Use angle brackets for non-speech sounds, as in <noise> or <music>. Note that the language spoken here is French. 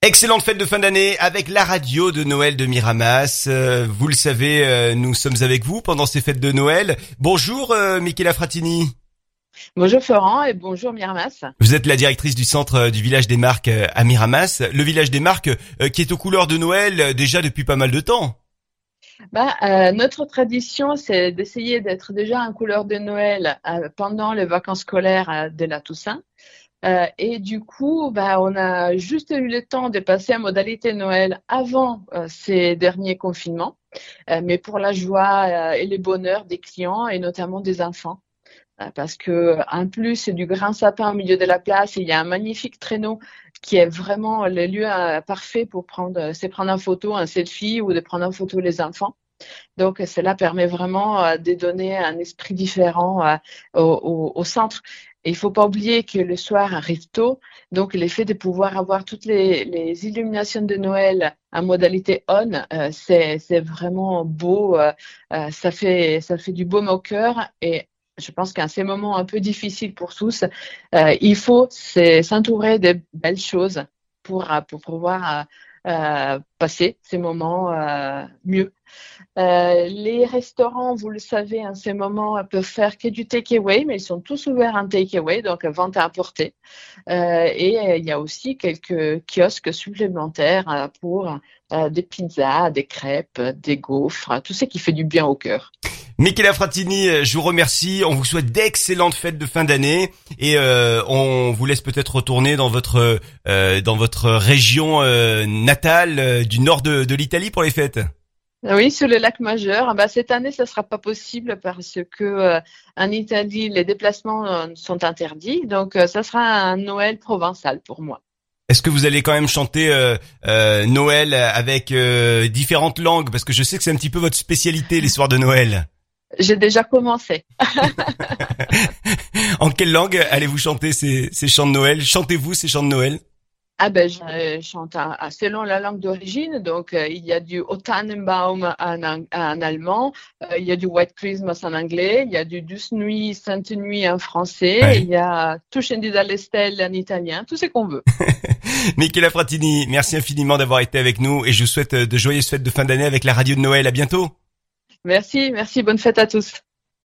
Excellente fête de fin d'année avec la radio de Noël de Miramas. Euh, vous le savez, euh, nous sommes avec vous pendant ces fêtes de Noël. Bonjour euh, Michela Fratini. Bonjour Florent et bonjour Miramas. Vous êtes la directrice du centre du village des marques à Miramas. Le village des marques qui est aux couleurs de Noël déjà depuis pas mal de temps. Bah, notre tradition, c'est d'essayer d'être déjà en couleur de Noël pendant les vacances scolaires de la Toussaint. Euh, et du coup, bah, on a juste eu le temps de passer à modalité Noël avant euh, ces derniers confinements, euh, mais pour la joie et le bonheur des clients et notamment des enfants. Parce que en plus, c'est du grand sapin au milieu de la place. il y a un magnifique traîneau qui est vraiment le lieu parfait pour prendre, c'est prendre en photo un selfie ou de prendre en photo les enfants. Donc, cela permet vraiment de donner un esprit différent au, centre. Il faut pas oublier que le soir arrive tôt, donc l'effet de pouvoir avoir toutes les, illuminations de Noël en modalité on, euh, c'est vraiment beau, euh, euh, ça fait du baume au cœur et je pense qu'à ces moments un peu difficiles pour tous, il faut s'entourer de belles choses pour pouvoir passer ces moments mieux. Euh, les restaurants, vous le savez, en ces moments, peuvent faire que du takeaway, mais ils sont tous ouverts en takeaway, donc vente à apporter. et il y a aussi quelques kiosques supplémentaires pour des pizzas, des crêpes, des gaufres, tout ce qui fait du bien au cœur. Michela Fratini, euh, je vous remercie. On vous souhaite d'excellentes fêtes de fin d'année et euh, on vous laisse peut-être retourner dans votre euh, dans votre région natale du nord de l'Italie pour les fêtes. Oui, sur le lac majeur. Bah, cette année, ça sera pas possible parce que en Italie, les déplacements sont interdits. Donc, ça sera un Noël provençal pour moi. Est-ce que vous allez quand même chanter Noël avec différentes langues? Parce que je sais que c'est un petit peu votre spécialité, <laughs> les soirs de Noël. J'ai déjà commencé. <laughs> en quelle langue allez-vous chanter ces, ces chants de Noël? Chantez-vous ces chants de Noël? Ah ben, je chante selon la langue d'origine. Donc, euh, il y a du O Tannenbaum en, en allemand, euh, il y a du White Christmas en anglais, il y a du Douce Nuit, Sainte Nuit en français, il y a Tuscendida l'Estelle en italien, tout ce qu'on veut. <laughs> Michela Fratini, merci infiniment d'avoir été avec nous et je vous souhaite de joyeuses fêtes de fin d'année avec la radio de Noël. À bientôt. Merci, merci, bonne fête à tous.